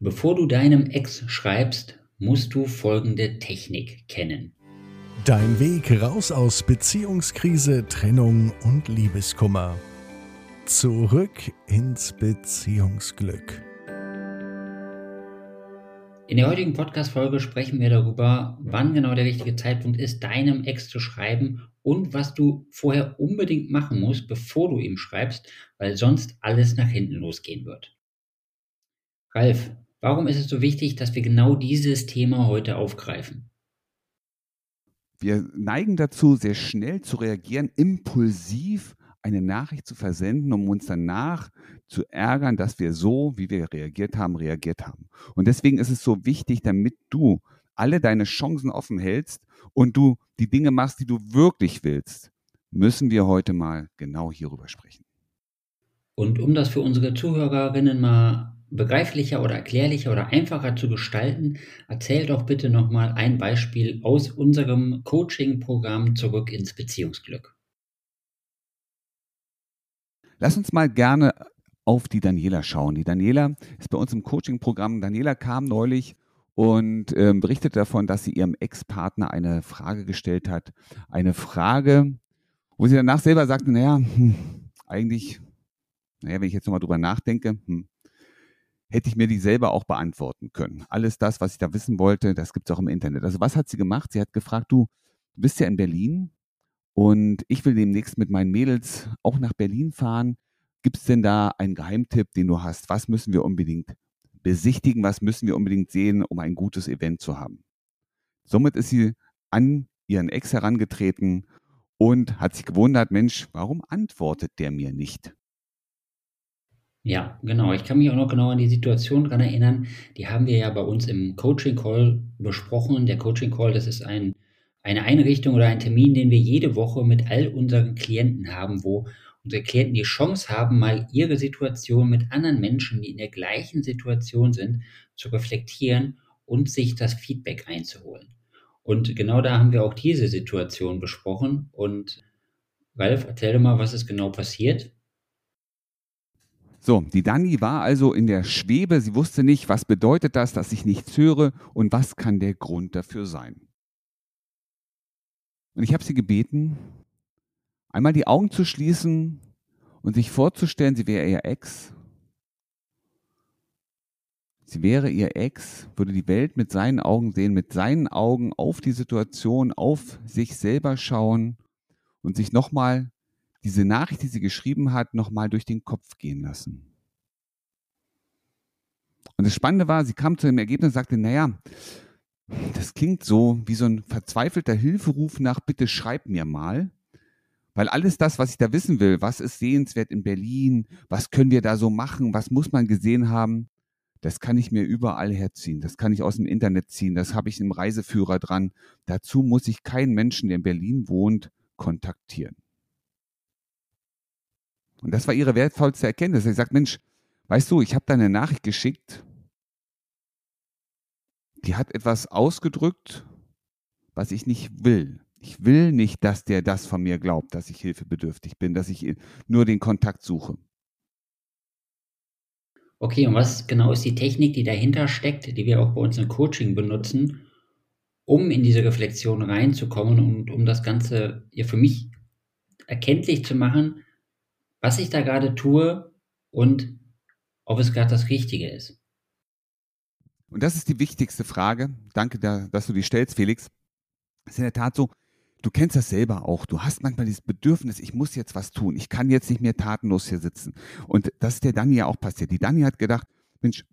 Bevor du deinem Ex schreibst, musst du folgende Technik kennen. Dein Weg raus aus Beziehungskrise, Trennung und Liebeskummer. Zurück ins Beziehungsglück. In der heutigen Podcast-Folge sprechen wir darüber, wann genau der richtige Zeitpunkt ist, deinem Ex zu schreiben und was du vorher unbedingt machen musst, bevor du ihm schreibst, weil sonst alles nach hinten losgehen wird. Ralf, Warum ist es so wichtig, dass wir genau dieses Thema heute aufgreifen? Wir neigen dazu, sehr schnell zu reagieren, impulsiv eine Nachricht zu versenden, um uns danach zu ärgern, dass wir so, wie wir reagiert haben, reagiert haben. Und deswegen ist es so wichtig, damit du alle deine Chancen offen hältst und du die Dinge machst, die du wirklich willst, müssen wir heute mal genau hierüber sprechen. Und um das für unsere Zuhörerinnen mal begreiflicher oder erklärlicher oder einfacher zu gestalten, erzähl doch bitte nochmal ein Beispiel aus unserem Coaching-Programm Zurück ins Beziehungsglück. Lass uns mal gerne auf die Daniela schauen. Die Daniela ist bei uns im Coaching-Programm. Daniela kam neulich und äh, berichtet davon, dass sie ihrem Ex-Partner eine Frage gestellt hat. Eine Frage, wo sie danach selber sagte, naja, hm, eigentlich, naja, wenn ich jetzt nochmal drüber nachdenke, hm, hätte ich mir die selber auch beantworten können. Alles das, was ich da wissen wollte, das gibt es auch im Internet. Also was hat sie gemacht? Sie hat gefragt, du bist ja in Berlin und ich will demnächst mit meinen Mädels auch nach Berlin fahren. Gibt es denn da einen Geheimtipp, den du hast? Was müssen wir unbedingt besichtigen? Was müssen wir unbedingt sehen, um ein gutes Event zu haben? Somit ist sie an ihren Ex herangetreten und hat sich gewundert, Mensch, warum antwortet der mir nicht? Ja, genau. Ich kann mich auch noch genau an die Situation dran erinnern. Die haben wir ja bei uns im Coaching Call besprochen. Der Coaching Call, das ist ein, eine Einrichtung oder ein Termin, den wir jede Woche mit all unseren Klienten haben, wo unsere Klienten die Chance haben, mal ihre Situation mit anderen Menschen, die in der gleichen Situation sind, zu reflektieren und sich das Feedback einzuholen. Und genau da haben wir auch diese Situation besprochen. Und Ralf, erzähl doch mal, was ist genau passiert. So, die Dani war also in der Schwebe. Sie wusste nicht, was bedeutet das, dass ich nichts höre und was kann der Grund dafür sein. Und ich habe sie gebeten, einmal die Augen zu schließen und sich vorzustellen, sie wäre ihr Ex. Sie wäre ihr Ex, würde die Welt mit seinen Augen sehen, mit seinen Augen auf die Situation, auf sich selber schauen und sich nochmal diese Nachricht, die sie geschrieben hat, nochmal durch den Kopf gehen lassen. Und das Spannende war, sie kam zu dem Ergebnis und sagte, naja, das klingt so wie so ein verzweifelter Hilferuf nach, bitte schreib mir mal. Weil alles das, was ich da wissen will, was ist sehenswert in Berlin, was können wir da so machen, was muss man gesehen haben, das kann ich mir überall herziehen. Das kann ich aus dem Internet ziehen. Das habe ich im Reiseführer dran. Dazu muss ich keinen Menschen, der in Berlin wohnt, kontaktieren. Und das war ihre wertvollste Erkenntnis. Sie sagt, Mensch, weißt du, ich habe da eine Nachricht geschickt, die hat etwas ausgedrückt, was ich nicht will. Ich will nicht, dass der das von mir glaubt, dass ich hilfebedürftig bin, dass ich nur den Kontakt suche. Okay, und was genau ist die Technik, die dahinter steckt, die wir auch bei uns im Coaching benutzen, um in diese Reflexion reinzukommen und um das Ganze ja für mich erkenntlich zu machen, was ich da gerade tue und ob es gerade das Richtige ist. Und das ist die wichtigste Frage. Danke, dass du die stellst, Felix. Es ist in der Tat so, du kennst das selber auch. Du hast manchmal dieses Bedürfnis, ich muss jetzt was tun. Ich kann jetzt nicht mehr tatenlos hier sitzen. Und das ist der Dani ja auch passiert. Die Dani hat gedacht, Mensch,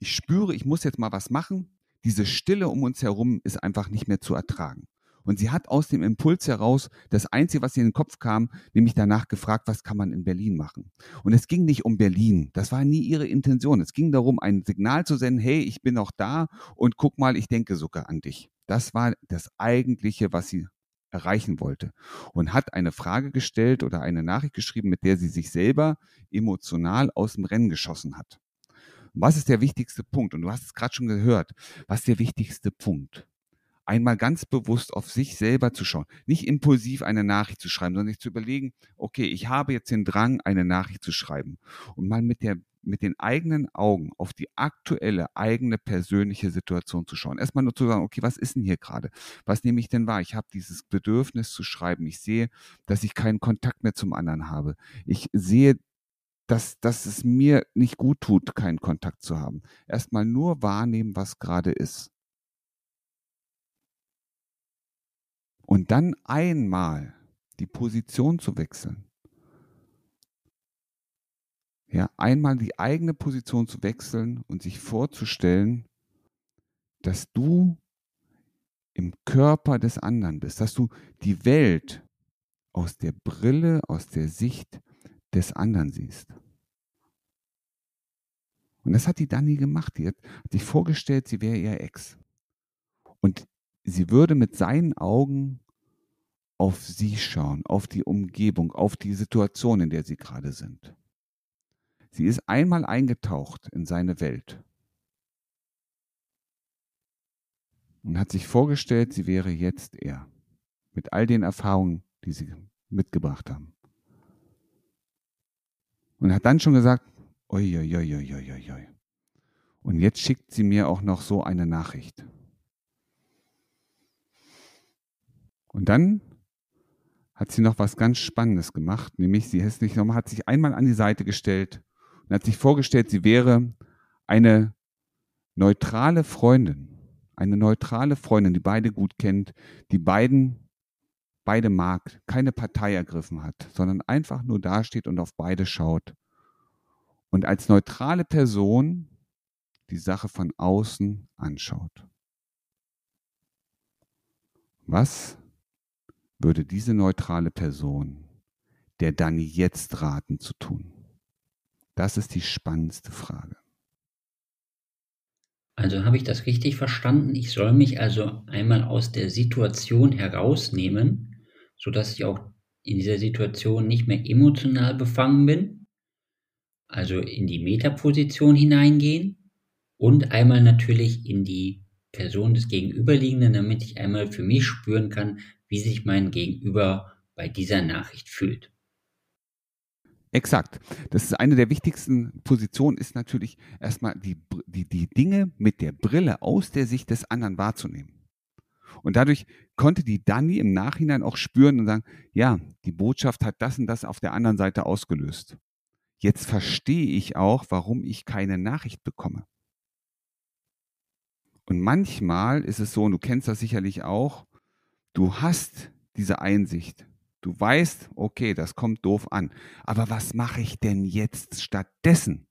ich spüre, ich muss jetzt mal was machen. Diese Stille um uns herum ist einfach nicht mehr zu ertragen. Und sie hat aus dem Impuls heraus das Einzige, was ihr in den Kopf kam, nämlich danach gefragt, was kann man in Berlin machen. Und es ging nicht um Berlin. Das war nie ihre Intention. Es ging darum, ein Signal zu senden, hey, ich bin noch da und guck mal, ich denke sogar an dich. Das war das Eigentliche, was sie erreichen wollte. Und hat eine Frage gestellt oder eine Nachricht geschrieben, mit der sie sich selber emotional aus dem Rennen geschossen hat. Was ist der wichtigste Punkt? Und du hast es gerade schon gehört. Was ist der wichtigste Punkt? Einmal ganz bewusst auf sich selber zu schauen. Nicht impulsiv eine Nachricht zu schreiben, sondern sich zu überlegen, okay, ich habe jetzt den Drang, eine Nachricht zu schreiben. Und mal mit der mit den eigenen Augen auf die aktuelle eigene persönliche Situation zu schauen. Erstmal nur zu sagen, okay, was ist denn hier gerade? Was nehme ich denn wahr? Ich habe dieses Bedürfnis zu schreiben. Ich sehe, dass ich keinen Kontakt mehr zum anderen habe. Ich sehe, dass, dass es mir nicht gut tut, keinen Kontakt zu haben. Erstmal nur wahrnehmen, was gerade ist. Und dann einmal die Position zu wechseln. Ja, einmal die eigene Position zu wechseln und sich vorzustellen, dass du im Körper des anderen bist, dass du die Welt aus der Brille, aus der Sicht des anderen siehst. Und das hat die Dani gemacht. Die hat sich vorgestellt, sie wäre ihr Ex. Und sie würde mit seinen Augen auf sie schauen, auf die Umgebung, auf die Situation, in der sie gerade sind. Sie ist einmal eingetaucht in seine Welt und hat sich vorgestellt, sie wäre jetzt er, mit all den Erfahrungen, die sie mitgebracht haben. Und hat dann schon gesagt, oi, oi, oi, oi, oi, oi. Und jetzt schickt sie mir auch noch so eine Nachricht. Und dann hat sie noch was ganz Spannendes gemacht, nämlich sie hat sich einmal an die Seite gestellt und hat sich vorgestellt, sie wäre eine neutrale Freundin, eine neutrale Freundin, die beide gut kennt, die beiden beide mag, keine Partei ergriffen hat, sondern einfach nur dasteht und auf beide schaut. Und als neutrale Person die Sache von außen anschaut. Was würde diese neutrale Person der Dani jetzt raten zu tun? Das ist die spannendste Frage. Also habe ich das richtig verstanden? Ich soll mich also einmal aus der Situation herausnehmen, sodass ich auch in dieser Situation nicht mehr emotional befangen bin, also in die Metaposition hineingehen und einmal natürlich in die Person des Gegenüberliegenden, damit ich einmal für mich spüren kann, wie sich mein Gegenüber bei dieser Nachricht fühlt. Exakt. Das ist eine der wichtigsten Positionen, ist natürlich erstmal die, die, die Dinge mit der Brille aus der Sicht des anderen wahrzunehmen. Und dadurch konnte die Dani im Nachhinein auch spüren und sagen, ja, die Botschaft hat das und das auf der anderen Seite ausgelöst. Jetzt verstehe ich auch, warum ich keine Nachricht bekomme. Und manchmal ist es so, und du kennst das sicherlich auch, Du hast diese Einsicht. Du weißt, okay, das kommt doof an. Aber was mache ich denn jetzt stattdessen?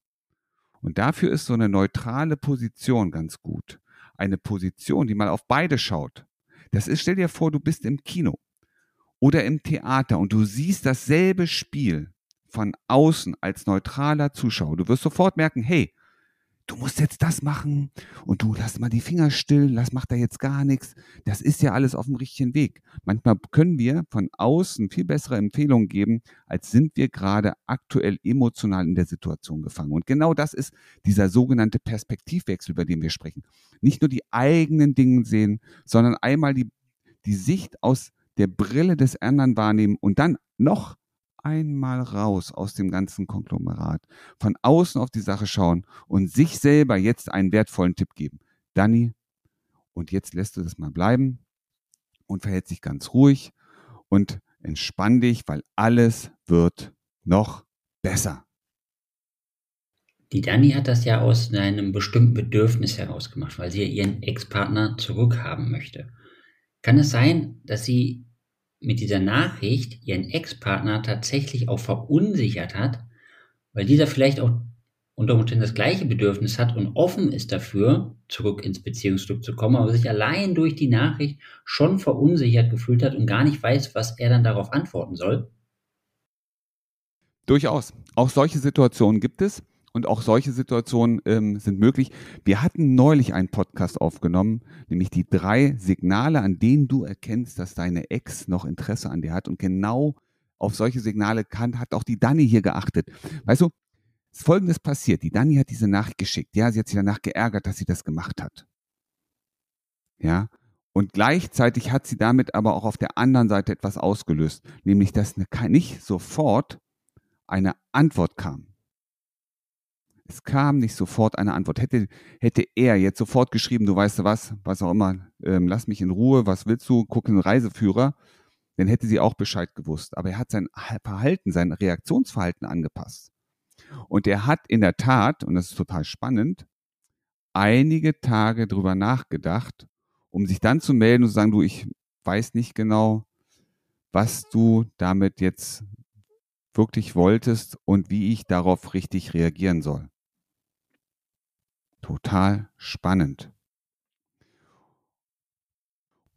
Und dafür ist so eine neutrale Position ganz gut. Eine Position, die mal auf beide schaut. Das ist, stell dir vor, du bist im Kino oder im Theater und du siehst dasselbe Spiel von außen als neutraler Zuschauer. Du wirst sofort merken, hey, du musst jetzt das machen und du lass mal die Finger still, lass macht da jetzt gar nichts. Das ist ja alles auf dem richtigen Weg. Manchmal können wir von außen viel bessere Empfehlungen geben, als sind wir gerade aktuell emotional in der Situation gefangen. Und genau das ist dieser sogenannte Perspektivwechsel, über den wir sprechen. Nicht nur die eigenen Dinge sehen, sondern einmal die, die Sicht aus der Brille des anderen wahrnehmen und dann noch einmal raus aus dem ganzen Konglomerat, von außen auf die Sache schauen und sich selber jetzt einen wertvollen Tipp geben. Danny, und jetzt lässt du das mal bleiben und verhält sich ganz ruhig und entspann dich, weil alles wird noch besser. Die Dani hat das ja aus einem bestimmten Bedürfnis heraus gemacht, weil sie ihren Ex-Partner zurückhaben möchte. Kann es sein, dass sie mit dieser Nachricht ihren Ex-Partner tatsächlich auch verunsichert hat, weil dieser vielleicht auch unter Umständen das gleiche Bedürfnis hat und offen ist dafür, zurück ins Beziehungsglück zu kommen, aber sich allein durch die Nachricht schon verunsichert gefühlt hat und gar nicht weiß, was er dann darauf antworten soll? Durchaus. Auch solche Situationen gibt es. Und auch solche Situationen ähm, sind möglich. Wir hatten neulich einen Podcast aufgenommen, nämlich die drei Signale, an denen du erkennst, dass deine Ex noch Interesse an dir hat. Und genau auf solche Signale kann, hat auch die Dani hier geachtet. Weißt du, Folgendes passiert. Die Dani hat diese Nachricht geschickt. Ja, sie hat sich danach geärgert, dass sie das gemacht hat. Ja. Und gleichzeitig hat sie damit aber auch auf der anderen Seite etwas ausgelöst, nämlich dass nicht sofort eine Antwort kam. Es kam nicht sofort eine Antwort. Hätte, hätte er jetzt sofort geschrieben, du weißt was, was auch immer, ähm, lass mich in Ruhe, was willst du, guck einen Reiseführer, dann hätte sie auch Bescheid gewusst. Aber er hat sein Verhalten, sein Reaktionsverhalten angepasst. Und er hat in der Tat, und das ist total spannend, einige Tage drüber nachgedacht, um sich dann zu melden und zu sagen, du, ich weiß nicht genau, was du damit jetzt wirklich wolltest und wie ich darauf richtig reagieren soll. Total spannend.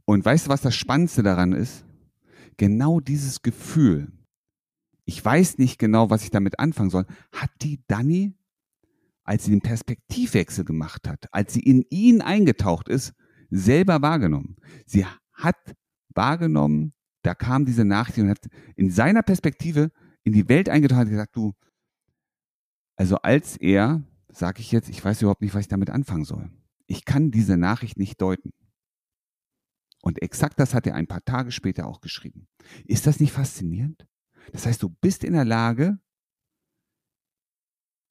Und weißt du, was das Spannendste daran ist? Genau dieses Gefühl, ich weiß nicht genau, was ich damit anfangen soll, hat die Dani, als sie den Perspektivwechsel gemacht hat, als sie in ihn eingetaucht ist, selber wahrgenommen. Sie hat wahrgenommen, da kam diese Nachricht und hat in seiner Perspektive in die Welt eingetaucht und gesagt, du, also als er, sage ich jetzt, ich weiß überhaupt nicht, was ich damit anfangen soll. Ich kann diese Nachricht nicht deuten. Und exakt das hat er ein paar Tage später auch geschrieben. Ist das nicht faszinierend? Das heißt, du bist in der Lage,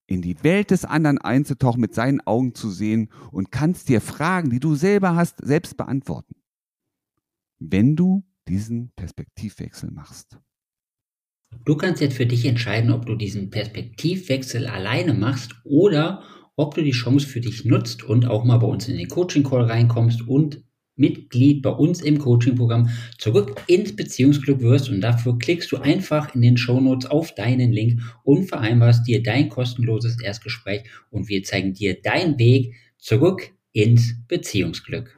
in die Welt des anderen einzutauchen, mit seinen Augen zu sehen und kannst dir Fragen, die du selber hast, selbst beantworten. Wenn du diesen Perspektivwechsel machst. Du kannst jetzt für dich entscheiden, ob du diesen Perspektivwechsel alleine machst oder ob du die Chance für dich nutzt und auch mal bei uns in den Coaching Call reinkommst und Mitglied bei uns im Coaching-Programm zurück ins Beziehungsglück wirst und dafür klickst du einfach in den Shownotes auf deinen Link und vereinbarst dir dein kostenloses Erstgespräch und wir zeigen dir deinen Weg zurück ins Beziehungsglück.